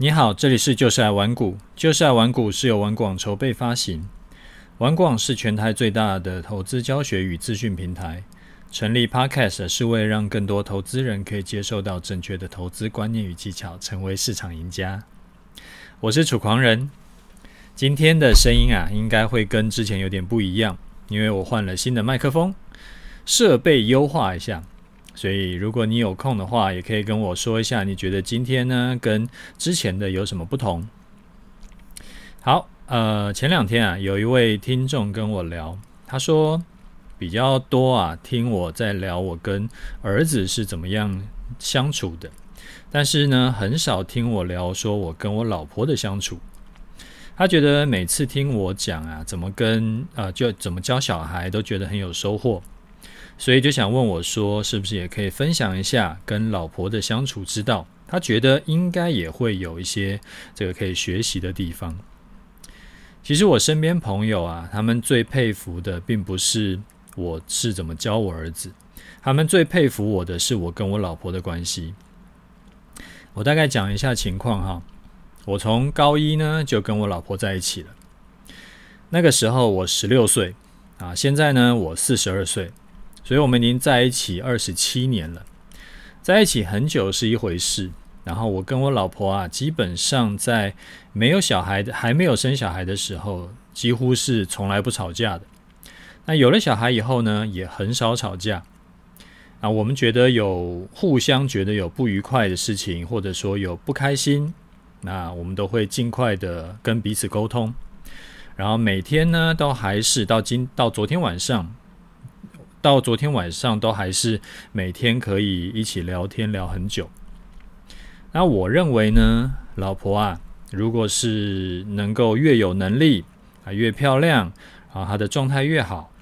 你好，这里是就是爱玩股，就是爱玩股是由玩广筹备发行。玩广是全台最大的投资教学与资讯平台。成立 Podcast 是为了让更多投资人可以接受到正确的投资观念与技巧，成为市场赢家。我是楚狂人，今天的声音啊，应该会跟之前有点不一样，因为我换了新的麦克风，设备优化一下。所以，如果你有空的话，也可以跟我说一下，你觉得今天呢跟之前的有什么不同？好，呃，前两天啊，有一位听众跟我聊，他说比较多啊，听我在聊我跟儿子是怎么样相处的，但是呢，很少听我聊说我跟我老婆的相处。他觉得每次听我讲啊，怎么跟呃，就怎么教小孩，都觉得很有收获。所以就想问我说，是不是也可以分享一下跟老婆的相处之道？他觉得应该也会有一些这个可以学习的地方。其实我身边朋友啊，他们最佩服的并不是我是怎么教我儿子，他们最佩服我的是我跟我老婆的关系。我大概讲一下情况哈。我从高一呢就跟我老婆在一起了，那个时候我十六岁啊，现在呢我四十二岁。所以，我们已经在一起二十七年了，在一起很久是一回事。然后，我跟我老婆啊，基本上在没有小孩的、还没有生小孩的时候，几乎是从来不吵架的。那有了小孩以后呢，也很少吵架。啊，我们觉得有互相觉得有不愉快的事情，或者说有不开心，那我们都会尽快的跟彼此沟通。然后每天呢，都还是到今到昨天晚上。到昨天晚上都还是每天可以一起聊天聊很久。那我认为呢，老婆啊，如果是能够越有能力啊，越漂亮啊，她的状态越好，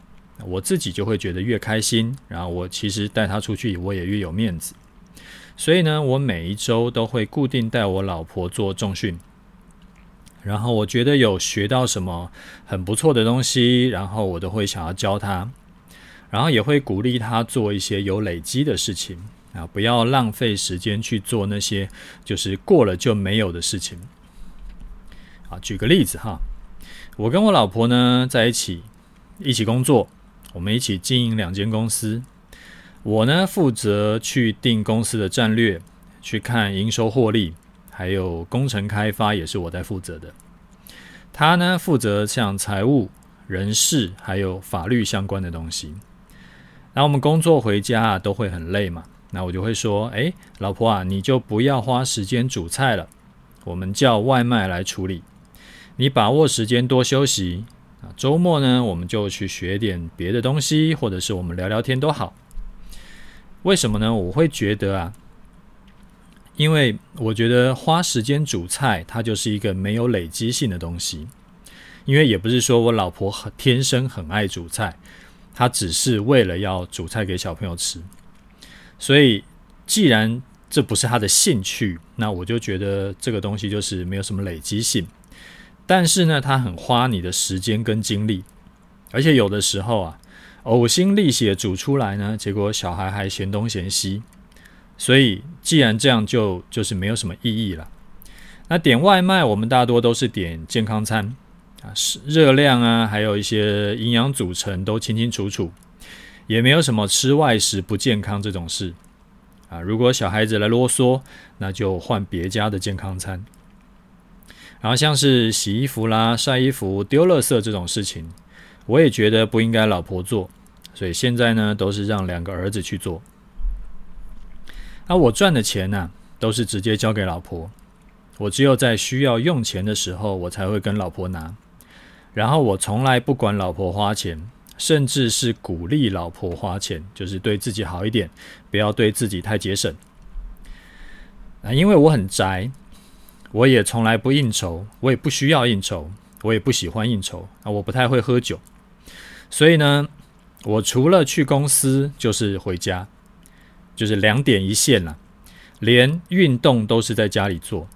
我自己就会觉得越开心。然后我其实带她出去，我也越有面子。所以呢，我每一周都会固定带我老婆做重训。然后我觉得有学到什么很不错的东西，然后我都会想要教她。然后也会鼓励他做一些有累积的事情啊，不要浪费时间去做那些就是过了就没有的事情。啊，举个例子哈，我跟我老婆呢在一起，一起工作，我们一起经营两间公司。我呢负责去定公司的战略，去看营收获利，还有工程开发也是我在负责的。他呢负责像财务、人事还有法律相关的东西。那我们工作回家啊，都会很累嘛。那我就会说，诶，老婆啊，你就不要花时间煮菜了，我们叫外卖来处理。你把握时间多休息啊。周末呢，我们就去学点别的东西，或者是我们聊聊天都好。为什么呢？我会觉得啊，因为我觉得花时间煮菜，它就是一个没有累积性的东西。因为也不是说我老婆很天生很爱煮菜。他只是为了要煮菜给小朋友吃，所以既然这不是他的兴趣，那我就觉得这个东西就是没有什么累积性。但是呢，他很花你的时间跟精力，而且有的时候啊，呕心沥血煮出来呢，结果小孩还嫌东嫌西。所以既然这样就，就是没有什么意义了。那点外卖，我们大多都是点健康餐。是热量啊，还有一些营养组成都清清楚楚，也没有什么吃外食不健康这种事啊。如果小孩子来啰嗦，那就换别家的健康餐。然后像是洗衣服啦、晒衣服、丢垃圾这种事情，我也觉得不应该老婆做，所以现在呢都是让两个儿子去做。那我赚的钱呢，都是直接交给老婆，我只有在需要用钱的时候，我才会跟老婆拿。然后我从来不管老婆花钱，甚至是鼓励老婆花钱，就是对自己好一点，不要对自己太节省。啊，因为我很宅，我也从来不应酬，我也不需要应酬，我也不喜欢应酬啊，我不太会喝酒，所以呢，我除了去公司就是回家，就是两点一线了，连运动都是在家里做。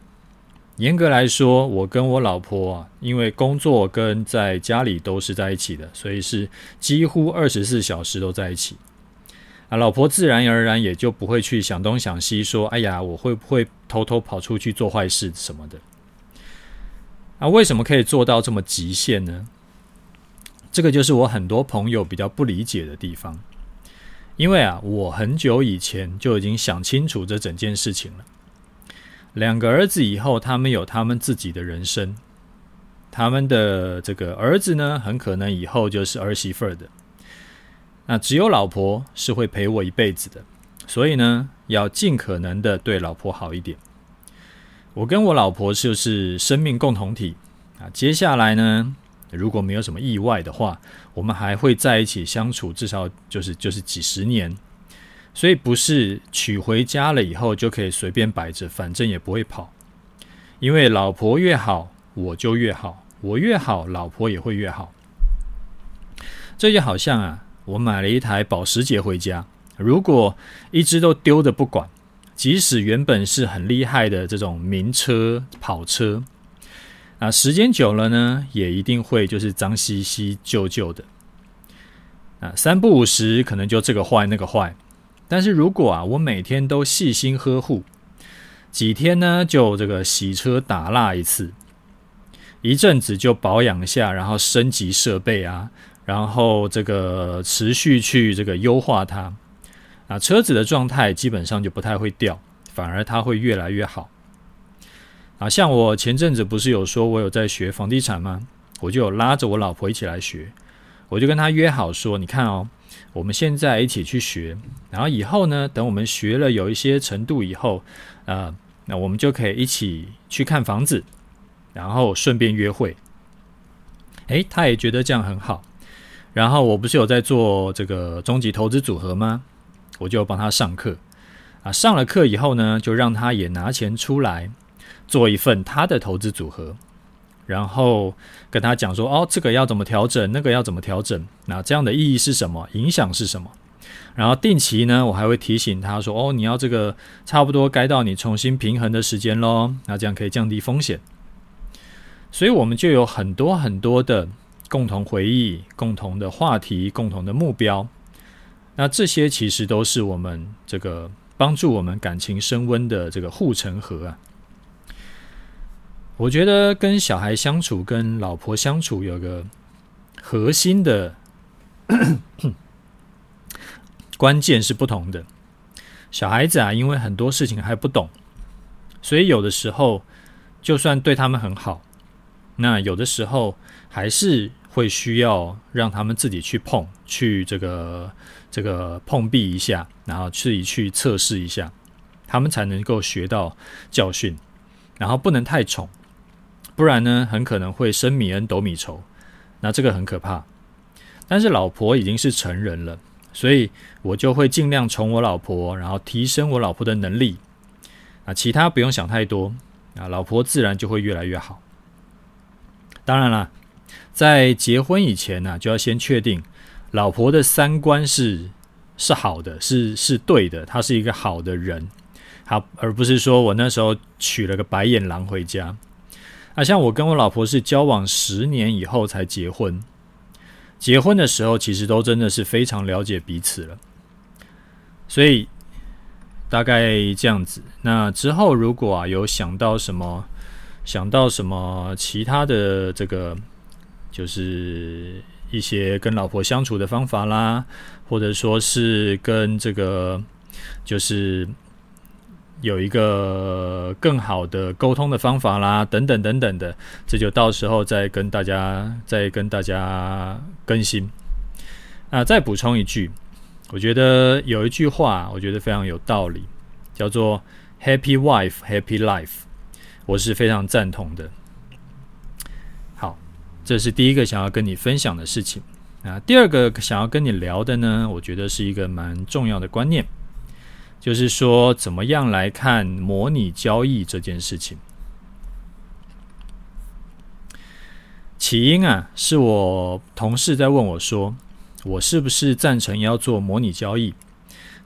严格来说，我跟我老婆啊，因为工作跟在家里都是在一起的，所以是几乎二十四小时都在一起。啊，老婆自然而然也就不会去想东想西，说：“哎呀，我会不会偷偷跑出去做坏事什么的？”啊，为什么可以做到这么极限呢？这个就是我很多朋友比较不理解的地方。因为啊，我很久以前就已经想清楚这整件事情了。两个儿子以后，他们有他们自己的人生，他们的这个儿子呢，很可能以后就是儿媳妇的。那只有老婆是会陪我一辈子的，所以呢，要尽可能的对老婆好一点。我跟我老婆就是生命共同体啊。接下来呢，如果没有什么意外的话，我们还会在一起相处，至少就是就是几十年。所以不是娶回家了以后就可以随便摆着，反正也不会跑。因为老婆越好，我就越好；我越好，老婆也会越好。这就好像啊。我买了一台保时捷回家，如果一直都丢的不管，即使原本是很厉害的这种名车跑车，啊，时间久了呢，也一定会就是脏兮兮、旧旧的。啊，三不五时可能就这个坏那个坏。但是如果啊，我每天都细心呵护，几天呢就这个洗车打蜡一次，一阵子就保养一下，然后升级设备啊。然后这个持续去这个优化它，啊，车子的状态基本上就不太会掉，反而它会越来越好。啊，像我前阵子不是有说我有在学房地产吗？我就有拉着我老婆一起来学，我就跟她约好说，你看哦，我们现在一起去学，然后以后呢，等我们学了有一些程度以后，啊，那我们就可以一起去看房子，然后顺便约会。诶，他也觉得这样很好。然后我不是有在做这个终极投资组合吗？我就帮他上课啊，上了课以后呢，就让他也拿钱出来做一份他的投资组合，然后跟他讲说：哦，这个要怎么调整，那个要怎么调整？那这样的意义是什么？影响是什么？然后定期呢，我还会提醒他说：哦，你要这个差不多该到你重新平衡的时间喽，那这样可以降低风险。所以我们就有很多很多的。共同回忆、共同的话题、共同的目标，那这些其实都是我们这个帮助我们感情升温的这个护城河啊。我觉得跟小孩相处、跟老婆相处有个核心的 关键是不同的。小孩子啊，因为很多事情还不懂，所以有的时候就算对他们很好，那有的时候还是。会需要让他们自己去碰，去这个这个碰壁一下，然后自己去测试一下，他们才能够学到教训。然后不能太宠，不然呢，很可能会升米恩斗米仇，那这个很可怕。但是老婆已经是成人了，所以我就会尽量宠我老婆，然后提升我老婆的能力。啊，其他不用想太多，啊，老婆自然就会越来越好。当然了。在结婚以前呢、就要先确定老婆的三观是是好的，是是对的，她是一个好的人，好，而不是说我那时候娶了个白眼狼回家。啊，像我跟我老婆是交往十年以后才结婚，结婚的时候其实都真的是非常了解彼此了，所以大概这样子。那之后如果啊有想到什么，想到什么其他的这个。就是一些跟老婆相处的方法啦，或者说是跟这个，就是有一个更好的沟通的方法啦，等等等等的，这就到时候再跟大家再跟大家更新。啊，再补充一句，我觉得有一句话，我觉得非常有道理，叫做 “Happy wife, happy life”，我是非常赞同的。好这是第一个想要跟你分享的事情啊。第二个想要跟你聊的呢，我觉得是一个蛮重要的观念，就是说怎么样来看模拟交易这件事情。起因啊，是我同事在问我说，我是不是赞成要做模拟交易，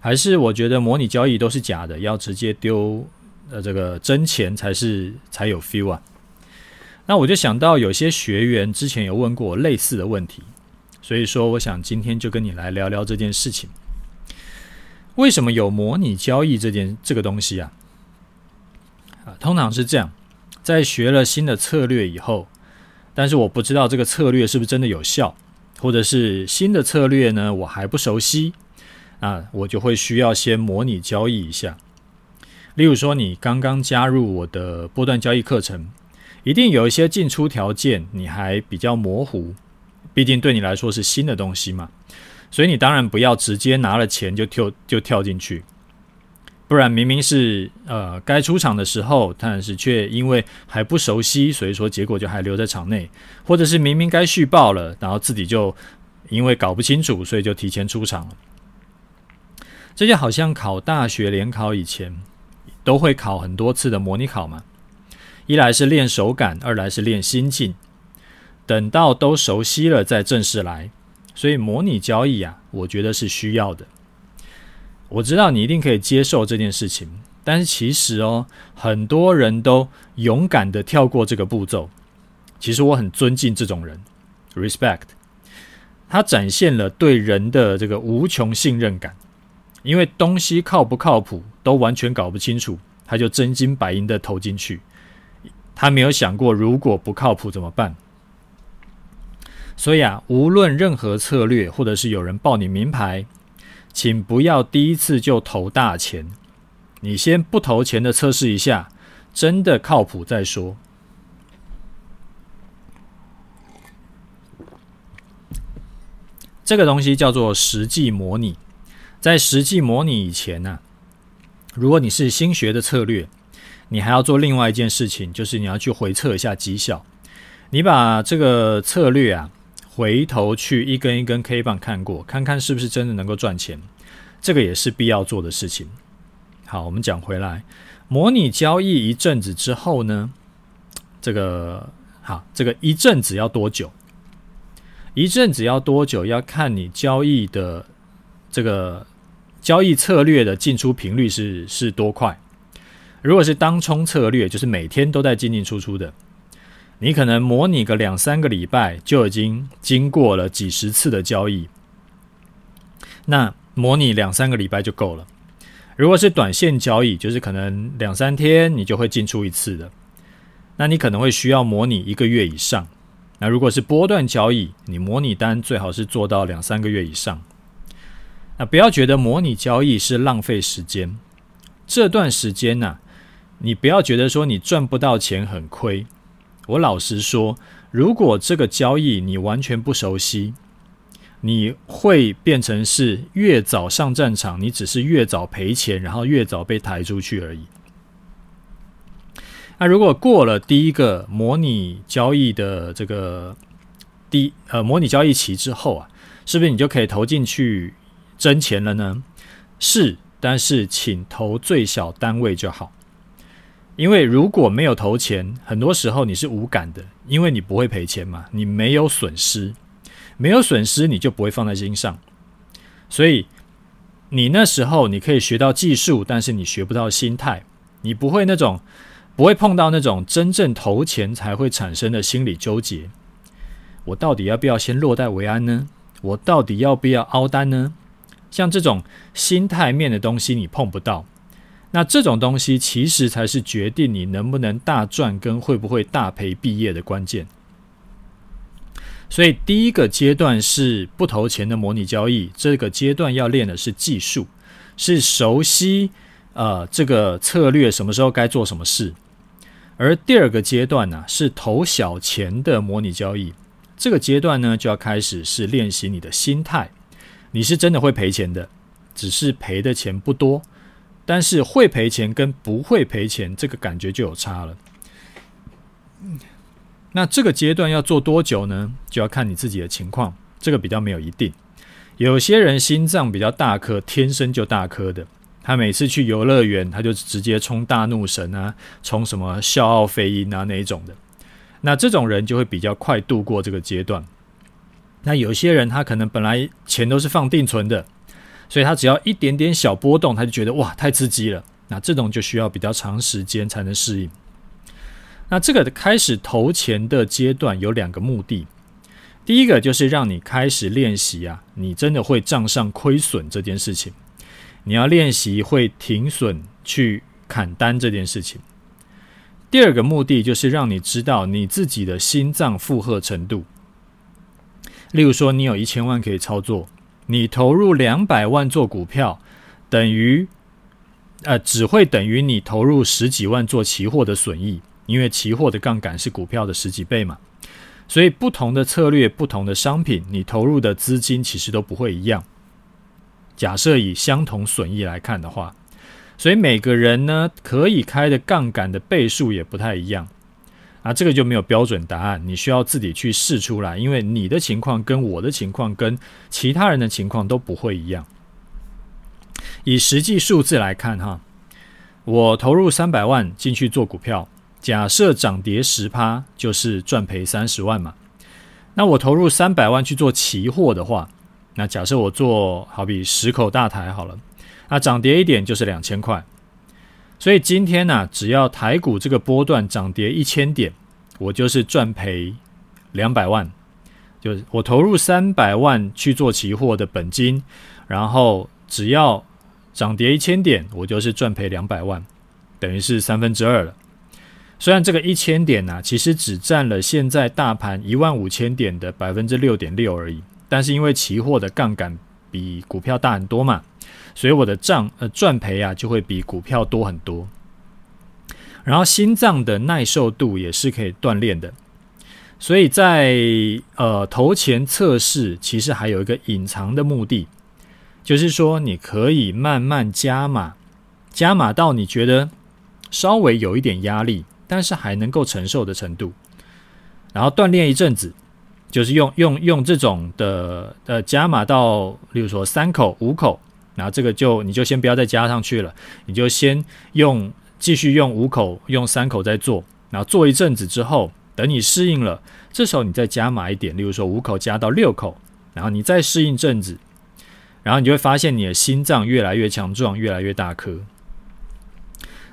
还是我觉得模拟交易都是假的，要直接丢呃这个真钱才是才有 feel 啊。那我就想到有些学员之前有问过我类似的问题，所以说我想今天就跟你来聊聊这件事情。为什么有模拟交易这件这个东西啊？啊，通常是这样，在学了新的策略以后，但是我不知道这个策略是不是真的有效，或者是新的策略呢，我还不熟悉，啊，我就会需要先模拟交易一下。例如说，你刚刚加入我的波段交易课程，一定有一些进出条件你还比较模糊，毕竟对你来说是新的东西嘛。所以你当然不要直接拿了钱就跳就跳进去，不然明明是呃该出场的时候，但是却因为还不熟悉，所以说结果就还留在场内，或者是明明该续报了，然后自己就因为搞不清楚，所以就提前出场了。这就好像考大学联考以前都会考很多次的模拟考嘛，一来是练手感，二来是练心境，等到都熟悉了再正式来。所以模拟交易啊，我觉得是需要的。我知道你一定可以接受这件事情，但是其实哦，很多人都勇敢的跳过这个步骤。其实我很尊敬这种人，respect。他展现了对人的这个无穷信任感，因为东西靠不靠谱都完全搞不清楚，他就真金白银的投进去。他没有想过如果不靠谱怎么办。所以啊，无论任何策略，或者是有人报你名牌，请不要第一次就投大钱。你先不投钱的测试一下，真的靠谱再说。这个东西叫做实际模拟。在实际模拟以前呢、如果你是新学的策略，你还要做另外一件事情，就是你要去回测一下绩效。你把这个策略啊。回头去一根一根 K 棒看过，看看是不是真的能够赚钱，这个也是必要做的事情。好，我们讲回来，模拟交易一阵子之后呢，这个好，这个一阵子要多久？一阵子要多久？要看你交易的这个交易策略的进出频率是是多快。如果是当冲策略，就是每天都在进进出出的。你可能模拟个两三个礼拜就已经经过了几十次的交易，那模拟两三个礼拜就够了。如果是短线交易，就是可能两三天你就会进出一次的，那你可能会需要模拟一个月以上。那如果是波段交易，你模拟单最好是做到两三个月以上。那不要觉得模拟交易是浪费时间，这段时间呢、你不要觉得说你赚不到钱很亏。我老实说，如果这个交易你完全不熟悉，你会变成是越早上战场，你只是越早赔钱，然后越早被抬出去而已。那如果过了第一个模拟交易的这个第呃模拟交易期之后啊，是不是你就可以投进去挣钱了呢？是，但是请投最小单位就好。因为如果没有投钱，很多时候你是无感的，因为你不会赔钱嘛，你没有损失，没有损失你就不会放在心上，所以你那时候你可以学到技术，但是你学不到心态，你不会那种不会碰到那种真正投钱才会产生的心理纠结。我到底要不要先落袋为安呢？我到底要不要凹单呢？像这种心态面的东西，你碰不到。那这种东西其实才是决定你能不能大赚跟会不会大赔毕业的关键。所以第一个阶段是不投钱的模拟交易，这个阶段要练的是技术，是熟悉呃这个策略什么时候该做什么事。而第二个阶段呢，是投小钱的模拟交易，这个阶段呢就要开始是练习你的心态，你是真的会赔钱的，只是赔的钱不多。但是会赔钱跟不会赔钱，这个感觉就有差了。那这个阶段要做多久呢？就要看你自己的情况，这个比较没有一定。有些人心脏比较大颗，天生就大颗的，他每次去游乐园，他就直接冲大怒神啊，冲什么笑傲飞鹰啊那一种的。那这种人就会比较快度过这个阶段。那有些人他可能本来钱都是放定存的。所以他只要一点点小波动，他就觉得哇，太刺激了。那这种就需要比较长时间才能适应。那这个开始投钱的阶段有两个目的，第一个就是让你开始练习啊，你真的会账上亏损这件事情。你要练习会停损去砍单这件事情。第二个目的就是让你知道你自己的心脏负荷程度。例如说，你有一千万可以操作，你投入两百万做股票，等于，呃，只会等于你投入十几万做期货的损益，因为期货的杠杆是股票的十几倍嘛。所以，不同的策略、不同的商品，你投入的资金其实都不会一样。假设以相同损益来看的话，所以每个人呢，可以开的杠杆的倍数也不太一样。啊，这个就没有标准答案，你需要自己去试出来，因为你的情况跟我的情况跟其他人的情况都不会一样。以实际数字来看，哈，我投入三百万进去做股票，假设涨跌十趴，就是赚赔三十万嘛。那我投入三百万去做期货的话，那假设我做好比十口大台好了，那涨跌一点就是两千块。所以今天呢、只要台股这个波段涨跌一千点，我就是赚赔两百万。就是我投入三百万去做期货的本金，然后只要涨跌一千点，我就是赚赔两百万，等于是三分之二了。虽然这个一千点呢、其实只占了现在大盘一万五千点的百分之六点六而已，但是因为期货的杠杆比股票大很多嘛。所以我的账呃赚赔啊就会比股票多很多，然后心脏的耐受度也是可以锻炼的，所以在呃投前测试其实还有一个隐藏的目的，就是说你可以慢慢加码，加码到你觉得稍微有一点压力，但是还能够承受的程度，然后锻炼一阵子，就是用用用这种的呃加码到，例如说三口五口。然后这个就你就先不要再加上去了，你就先用继续用五口用三口再做，然后做一阵子之后，等你适应了，这时候你再加码一点，例如说五口加到六口，然后你再适应阵子，然后你就会发现你的心脏越来越强壮，越来越大颗。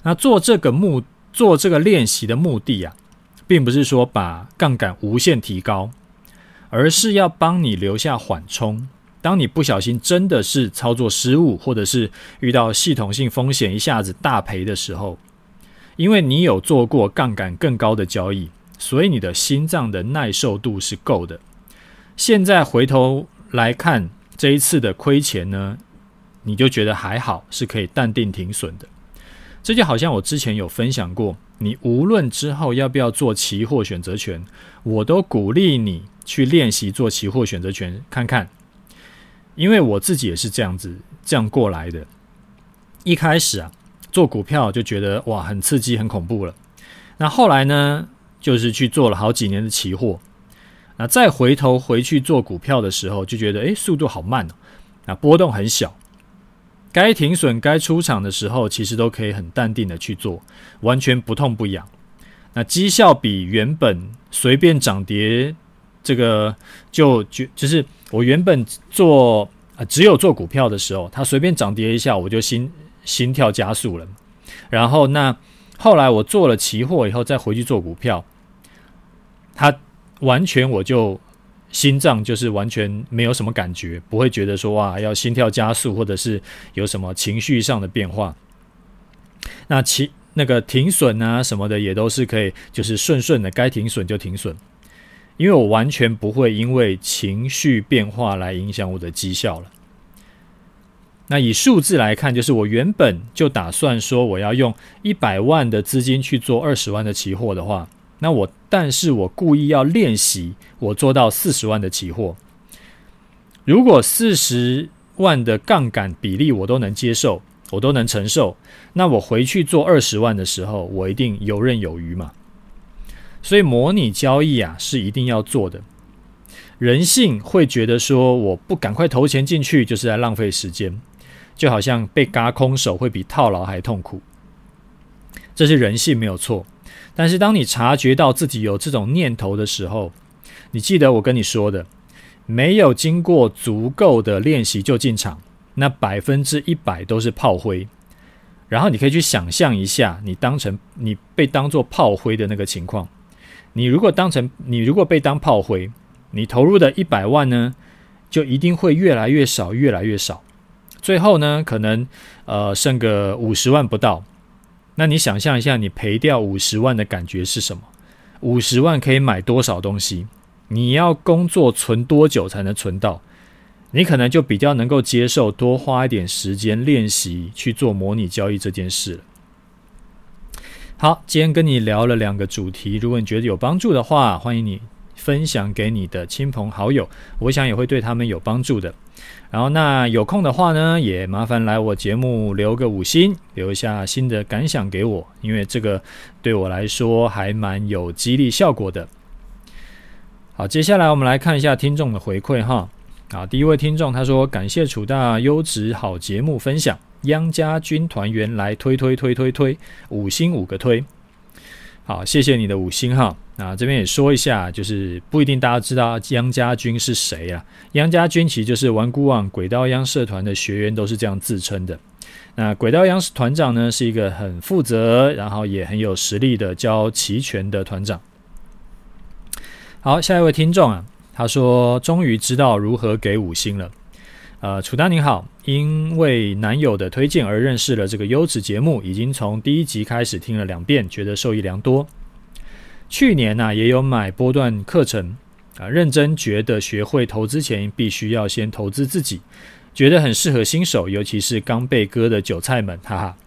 那做这个目做这个练习的目的啊，并不是说把杠杆无限提高，而是要帮你留下缓冲。当你不小心真的是操作失误，或者是遇到系统性风险一下子大赔的时候，因为你有做过杠杆更高的交易，所以你的心脏的耐受度是够的。现在回头来看这一次的亏钱呢，你就觉得还好，是可以淡定停损的。这就好像我之前有分享过，你无论之后要不要做期货选择权，我都鼓励你去练习做期货选择权看看。因为我自己也是这样子这样过来的，一开始啊做股票就觉得哇很刺激很恐怖了，那后来呢就是去做了好几年的期货，那再回头回去做股票的时候就觉得诶速度好慢哦，那波动很小，该停损该出场的时候其实都可以很淡定的去做，完全不痛不痒，那绩效比原本随便涨跌。这个就就就是我原本做啊、只有做股票的时候，它随便涨跌一下，我就心心跳加速了。然后那后来我做了期货以后，再回去做股票，它完全我就心脏就是完全没有什么感觉，不会觉得说哇要心跳加速，或者是有什么情绪上的变化。那其那个停损啊什么的也都是可以，就是顺顺的该停损就停损。因为我完全不会因为情绪变化来影响我的绩效了。那以数字来看，就是我原本就打算说我要用一百万的资金去做二十万的期货的话，那我但是我故意要练习我做到四十万的期货。如果四十万的杠杆比例我都能接受，我都能承受，那我回去做二十万的时候，我一定游刃有余嘛。所以模拟交易啊是一定要做的。人性会觉得说，我不赶快投钱进去就是在浪费时间，就好像被嘎空手会比套牢还痛苦。这是人性没有错。但是当你察觉到自己有这种念头的时候，你记得我跟你说的，没有经过足够的练习就进场，那百分之一百都是炮灰。然后你可以去想象一下，你当成你被当作炮灰的那个情况。你如果当成你如果被当炮灰，你投入的一百万呢，就一定会越来越少，越来越少，最后呢，可能呃剩个五十万不到。那你想象一下，你赔掉五十万的感觉是什么？五十万可以买多少东西？你要工作存多久才能存到？你可能就比较能够接受多花一点时间练习去做模拟交易这件事了。好，今天跟你聊了两个主题，如果你觉得有帮助的话，欢迎你分享给你的亲朋好友，我想也会对他们有帮助的。然后，那有空的话呢，也麻烦来我节目留个五星，留一下新的感想给我，因为这个对我来说还蛮有激励效果的。好，接下来我们来看一下听众的回馈哈。好，第一位听众他说：“感谢楚大优质好节目分享，央家军团员来推推推推推，五星五个推。”好，谢谢你的五星哈。那这边也说一下，就是不一定大家知道央家军是谁啊？央家军其实就是顽固网轨道央社团的学员，都是这样自称的。那轨道央团长呢，是一个很负责，然后也很有实力的教齐全的团长。好，下一位听众啊，他说终于知道如何给五星了。呃，楚丹您好，因为男友的推荐而认识了这个优质节目，已经从第一集开始听了两遍，觉得受益良多。去年呢、也有买波段课程啊，认真觉得学会投资前必须要先投资自己，觉得很适合新手，尤其是刚被割的韭菜们，哈哈。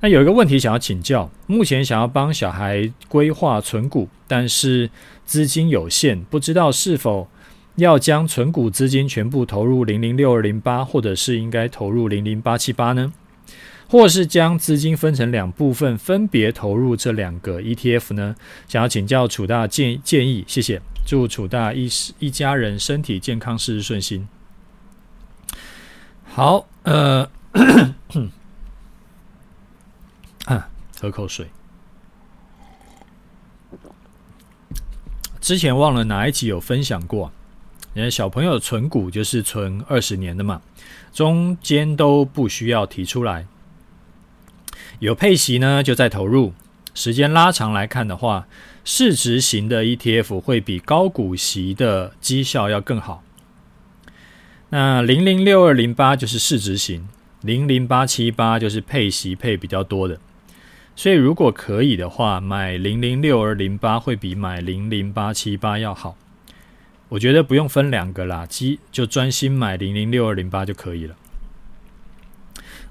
那有一个问题想要请教，目前想要帮小孩规划存股，但是资金有限，不知道是否要将存股资金全部投入零零六二零八，或者是应该投入零零八七八呢？或是将资金分成两部分，分别投入这两个 ETF 呢？想要请教楚大建建议，谢谢。祝楚大一一家人身体健康，事事顺心。好，呃，啊，喝口水。之前忘了哪一集有分享过，因为小朋友存股就是存二十年的嘛，中间都不需要提出来。有配息呢，就再投入。时间拉长来看的话，市值型的 ETF 会比高股息的绩效要更好。那零零六二零八就是市值型，零零八七八就是配息配比较多的。所以如果可以的话，买零零六二零八会比买零零八七八要好。我觉得不用分两个啦，基就专心买零零六二零八就可以了。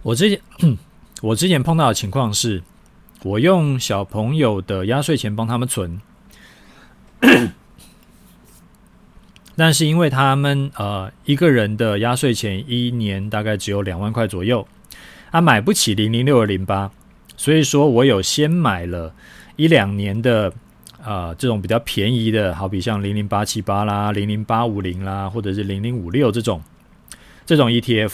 我之前。我之前碰到的情况是，我用小朋友的压岁钱帮他们存，但是因为他们呃一个人的压岁钱一年大概只有两万块左右，他买不起零零六二零八，所以说我有先买了一两年的、呃、这种比较便宜的，好比像零零八七八啦、零零八五零啦，或者是零零五六这种这种 ETF。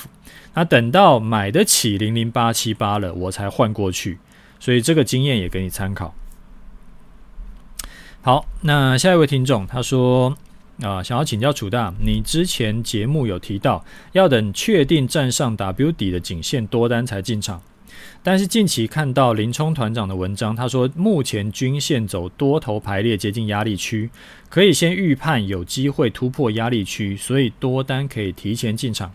那等到买得起零零八七八了，我才换过去，所以这个经验也给你参考。好，那下一位听众他说啊，想要请教楚大，你之前节目有提到要等确定站上 W 底的颈线多单才进场，但是近期看到林冲团长的文章，他说目前均线走多头排列接近压力区，可以先预判有机会突破压力区，所以多单可以提前进场。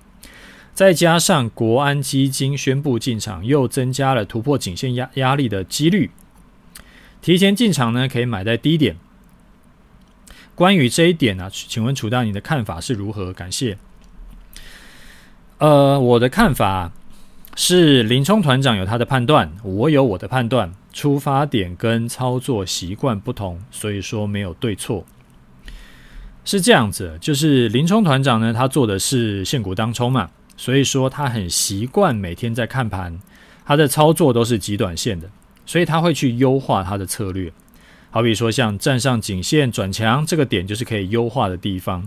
再加上国安基金宣布进场，又增加了突破颈线压压力的几率。提前进场呢，可以买在低点。关于这一点呢、请问楚大你的看法是如何？感谢。呃，我的看法是林冲团长有他的判断，我有我的判断，出发点跟操作习惯不同，所以说没有对错。是这样子，就是林冲团长呢，他做的是现股当冲嘛。所以说他很习惯每天在看盘，他的操作都是极短线的，所以他会去优化他的策略。好比说像站上颈线转强这个点就是可以优化的地方，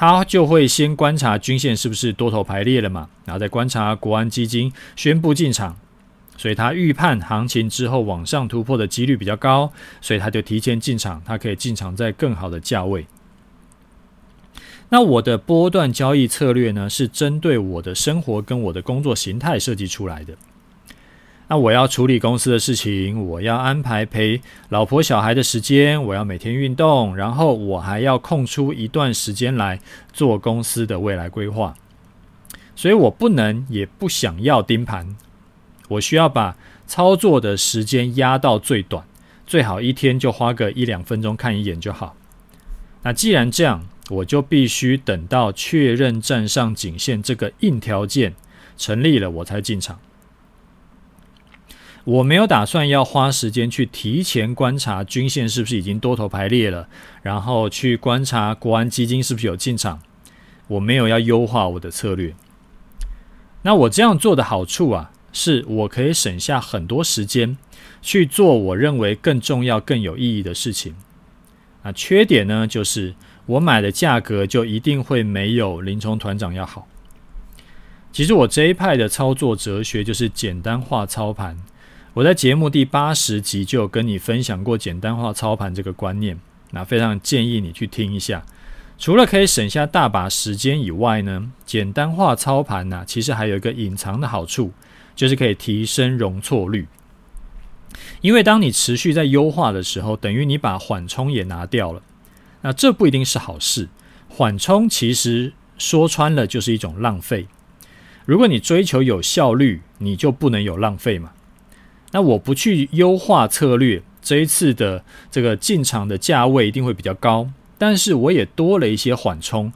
他就会先观察均线是不是多头排列了嘛，然后再观察国安基金宣布进场，所以他预判行情之后往上突破的几率比较高，所以他就提前进场，他可以进场在更好的价位。那我的波段交易策略呢，是针对我的生活跟我的工作形态设计出来的。那我要处理公司的事情，我要安排陪老婆小孩的时间，我要每天运动，然后我还要空出一段时间来做公司的未来规划。所以我不能也不想要盯盘，我需要把操作的时间压到最短，最好一天就花个一两分钟看一眼就好。那既然这样，我就必须等到确认站上颈线这个硬条件成立了，我才进场。我没有打算要花时间去提前观察均线是不是已经多头排列了，然后去观察国安基金是不是有进场。我没有要优化我的策略。那我这样做的好处啊，是我可以省下很多时间去做我认为更重要、更有意义的事情。啊，缺点呢，就是我买的价格就一定会没有林冲团长要好。其实我这一派的操作哲学就是简单化操盘。我在节目第八十集就有跟你分享过简单化操盘这个观念，那非常建议你去听一下。除了可以省下大把时间以外呢，简单化操盘呢，其实还有一个隐藏的好处，就是可以提升容错率。因为当你持续在优化的时候，等于你把缓冲也拿掉了，那这不一定是好事。缓冲其实说穿了就是一种浪费。如果你追求有效率，你就不能有浪费嘛。那我不去优化策略，这一次的这个进场的价位一定会比较高，但是我也多了一些缓冲。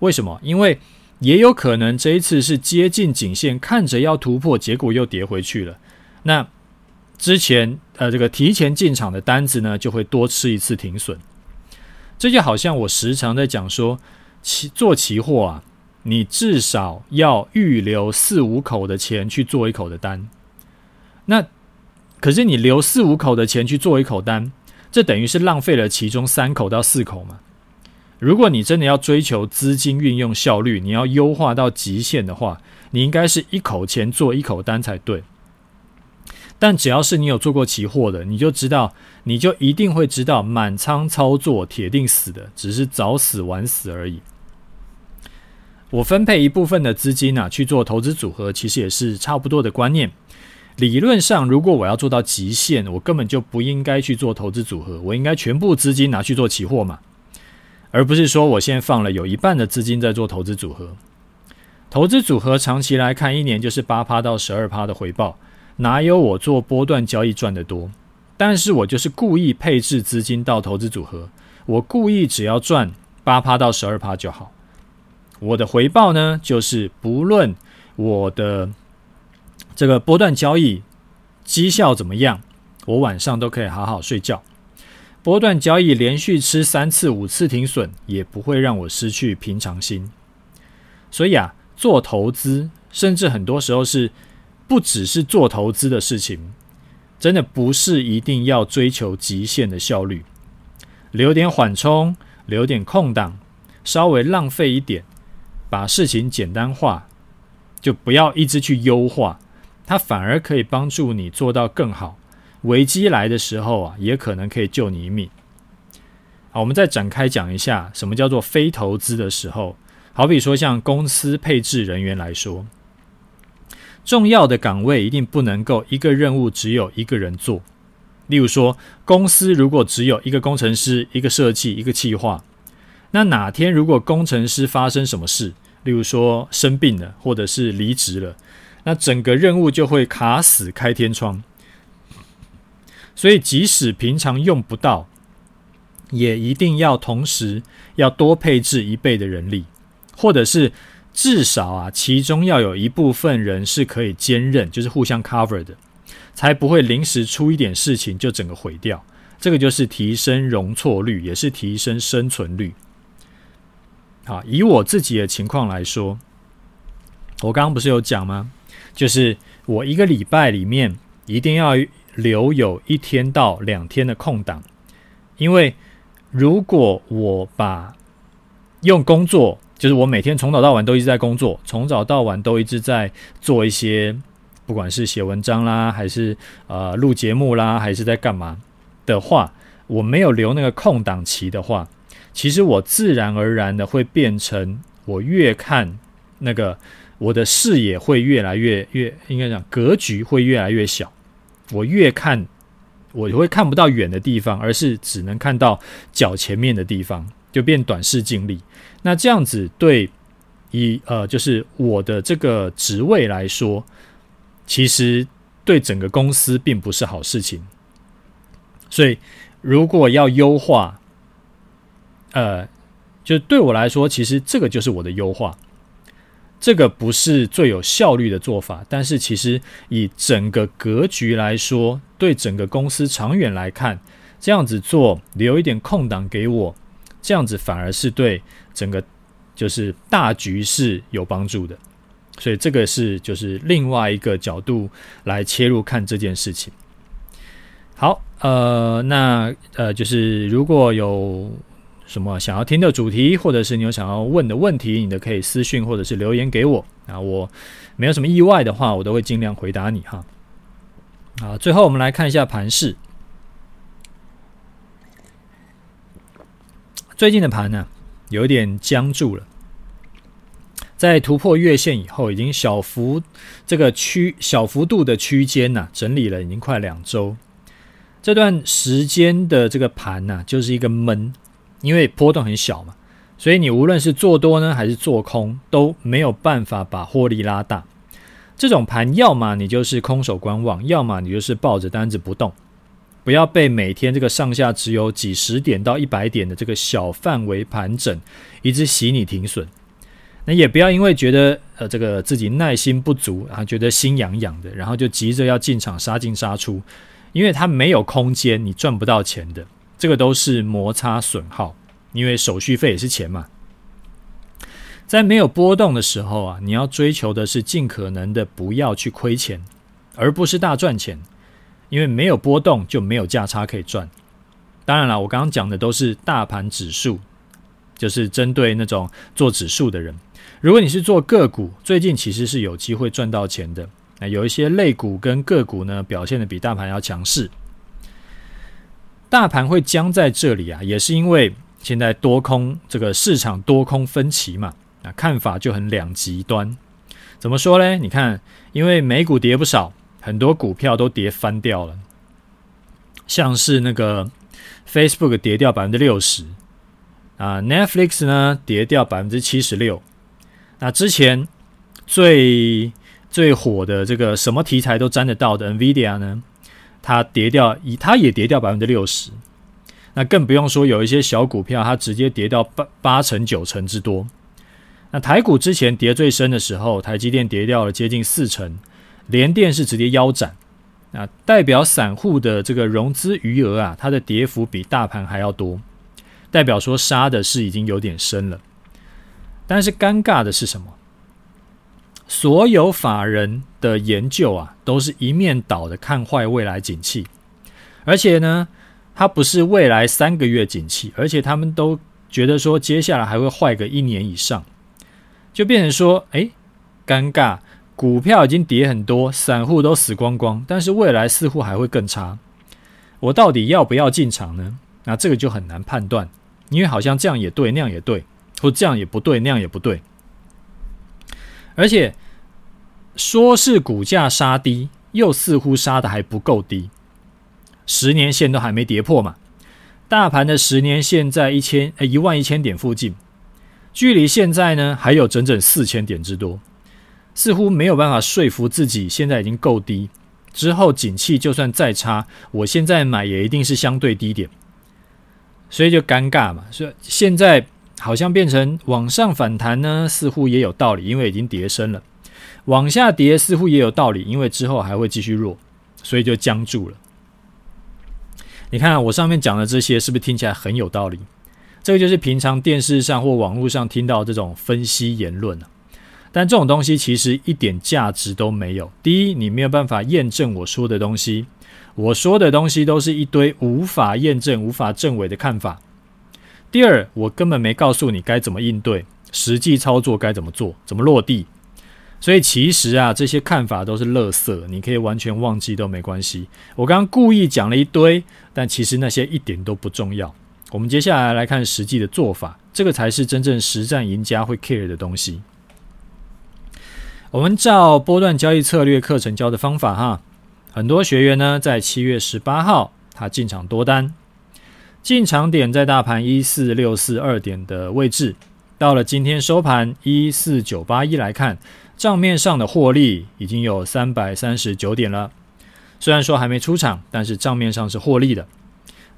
为什么？因为也有可能这一次是接近颈线，看着要突破，结果又跌回去了。那之前呃这个提前进场的单子呢，就会多吃一次停损。这就好像我时常在讲说，期做期货啊，你至少要预留四五口的钱去做一口的单。那可是你留四五口的钱去做一口单，这等于是浪费了其中三口到四口嘛。如果你真的要追求资金运用效率，你要优化到极限的话，你应该是一口钱做一口单才对。但只要是你有做过期货的，你就知道，你就一定会知道，满仓操作铁定死的，只是早死晚死而已。我分配一部分的资金啊，去做投资组合，其实也是差不多的观念。理论上，如果我要做到极限，我根本就不应该去做投资组合，我应该全部资金拿去做期货嘛，而不是说我现在放了有一半的资金在做投资组合。投资组合长期来看，一年就是八趴到十二趴的回报，哪有我做波段交易赚得多？但是我就是故意配置资金到投资组合，我故意只要赚八趴到十二趴就好。我的回报呢，就是不论我的。这个波段交易绩效怎么样？我晚上都可以好好睡觉。波段交易连续吃三次、五次停损，也不会让我失去平常心。所以啊，做投资，甚至很多时候是不只是做投资的事情，真的不是一定要追求极限的效率，留点缓冲，留点空档，稍微浪费一点，把事情简单化，就不要一直去优化。它反而可以帮助你做到更好。危机来的时候啊，也可能可以救你一命。好，我们再展开讲一下，什么叫做非投资的时候？好比说，像公司配置人员来说，重要的岗位一定不能够一个任务只有一个人做。例如说，公司如果只有一个工程师、一个设计、一个企划，那哪天如果工程师发生什么事，例如说生病了，或者是离职了。那整个任务就会卡死开天窗，所以即使平常用不到，也一定要同时要多配置一倍的人力，或者是至少啊，其中要有一部分人是可以兼任，就是互相 cover 的，才不会临时出一点事情就整个毁掉。这个就是提升容错率，也是提升生存率。好，以我自己的情况来说，我刚刚不是有讲吗？就是我一个礼拜里面一定要留有一天到两天的空档，因为如果我把用工作，就是我每天从早到晚都一直在工作，从早到晚都一直在做一些，不管是写文章啦，还是呃录节目啦，还是在干嘛的话，我没有留那个空档期的话，其实我自然而然的会变成我越看那个。我的视野会越来越越，应该讲格局会越来越小。我越看，我会看不到远的地方，而是只能看到脚前面的地方，就变短视近利。那这样子对以呃，就是我的这个职位来说，其实对整个公司并不是好事情。所以，如果要优化，呃，就对我来说，其实这个就是我的优化。这个不是最有效率的做法，但是其实以整个格局来说，对整个公司长远来看，这样子做，留一点空档给我，这样子反而是对整个就是大局是有帮助的。所以这个是就是另外一个角度来切入看这件事情。好，呃，那呃，就是如果有。什么想要听的主题，或者是你有想要问的问题，你都可以私信或者是留言给我啊。我没有什么意外的话，我都会尽量回答你哈。啊，最后我们来看一下盘势。最近的盘呢，有点僵住了，在突破月线以后，已经小幅这个区小幅度的区间呢，整理了已经快两周。这段时间的这个盘呢，就是一个闷。因为波动很小嘛，所以你无论是做多呢还是做空，都没有办法把获利拉大。这种盘，要么你就是空手观望，要么你就是抱着单子不动，不要被每天这个上下只有几十点到一百点的这个小范围盘整一直洗你停损。那也不要因为觉得呃这个自己耐心不足，然后觉得心痒痒的，然后就急着要进场杀进杀出，因为它没有空间，你赚不到钱的。这个都是摩擦损耗，因为手续费也是钱嘛。在没有波动的时候啊，你要追求的是尽可能的不要去亏钱，而不是大赚钱。因为没有波动就没有价差可以赚。当然了，我刚刚讲的都是大盘指数，就是针对那种做指数的人。如果你是做个股，最近其实是有机会赚到钱的。那有一些类股跟个股呢，表现的比大盘要强势。大盘会僵在这里啊，也是因为现在多空这个市场多空分歧嘛，啊，看法就很两极端。怎么说呢？你看，因为美股跌不少，很多股票都跌翻掉了，像是那个 Facebook 跌掉百分之六十啊，Netflix 呢跌掉百分之七十六。那之前最最火的这个什么题材都沾得到的 NVIDIA 呢？它跌掉，以它也跌掉百分之六十，那更不用说有一些小股票，它直接跌掉八八成九成之多。那台股之前跌最深的时候，台积电跌掉了接近四成，联电是直接腰斩。啊，代表散户的这个融资余额啊，它的跌幅比大盘还要多，代表说杀的是已经有点深了。但是尴尬的是什么？所有法人的研究啊，都是一面倒的看坏未来景气，而且呢，它不是未来三个月景气，而且他们都觉得说接下来还会坏个一年以上，就变成说，哎，尴尬，股票已经跌很多，散户都死光光，但是未来似乎还会更差，我到底要不要进场呢？那这个就很难判断，因为好像这样也对，那样也对，或这样也不对，那样也不对。而且说是股价杀低，又似乎杀的还不够低，十年线都还没跌破嘛。大盘的十年线在一千呃一万一千点附近，距离现在呢还有整整四千点之多，似乎没有办法说服自己现在已经够低。之后景气就算再差，我现在买也一定是相对低点，所以就尴尬嘛。所以现在。好像变成往上反弹呢，似乎也有道理，因为已经跌深了；往下跌似乎也有道理，因为之后还会继续弱，所以就僵住了。你看我上面讲的这些，是不是听起来很有道理？这个就是平常电视上或网络上听到这种分析言论啊，但这种东西其实一点价值都没有。第一，你没有办法验证我说的东西，我说的东西都是一堆无法验证、无法证伪的看法。第二，我根本没告诉你该怎么应对，实际操作该怎么做，怎么落地。所以其实啊，这些看法都是垃圾，你可以完全忘记都没关系。我刚刚故意讲了一堆，但其实那些一点都不重要。我们接下来来看实际的做法，这个才是真正实战赢家会 care 的东西。我们照波段交易策略课程教的方法哈，很多学员呢在七月十八号他进场多单。进场点在大盘一四六四二点的位置，到了今天收盘一四九八一来看，账面上的获利已经有三百三十九点了。虽然说还没出场，但是账面上是获利的。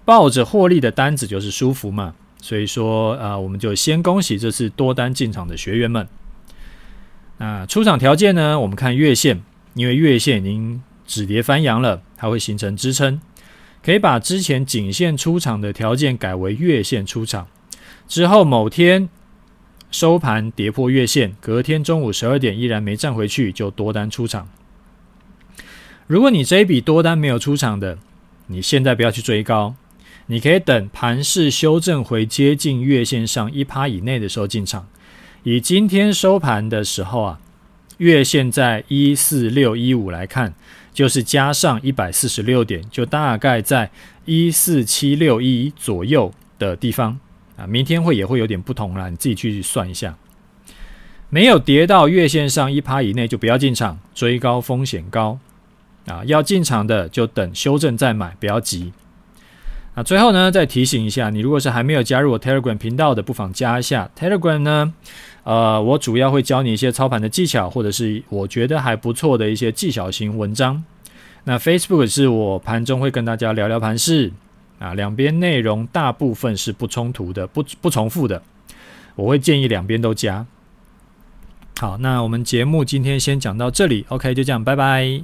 抱着获利的单子就是舒服嘛，所以说啊、呃，我们就先恭喜这次多单进场的学员们。那出场条件呢？我们看月线，因为月线已经止跌翻阳了，它会形成支撑，可以把之前颈线出场的条件改为月线出场。之后某天收盘跌破月线，隔天中午十二点依然没站回去，就多单出场。如果你这一笔多单没有出场的，你现在不要去追高，你可以等盘势修正回接近月线上一趴以内的时候进场。以今天收盘的时候啊，月线在一四六一五来看，就是加上一百四十六点，就大概在一四七六一左右的地方啊。明天会也会有点不同啦，你自己去算一下。没有跌到月线上一趴以内就不要进场，追高风险高。啊，要进场的就等修正再买，不要急。那最后呢，再提醒一下，你如果是还没有加入我 Telegram 频道的，不妨加一下 Telegram 呢。呃，我主要会教你一些操盘的技巧，或者是我觉得还不错的一些技巧型文章。那 Facebook 是我盘中会跟大家聊聊盘势啊，两边内容大部分是不冲突的，不不重复的。我会建议两边都加。好，那我们节目今天先讲到这里，OK，就这样，拜拜。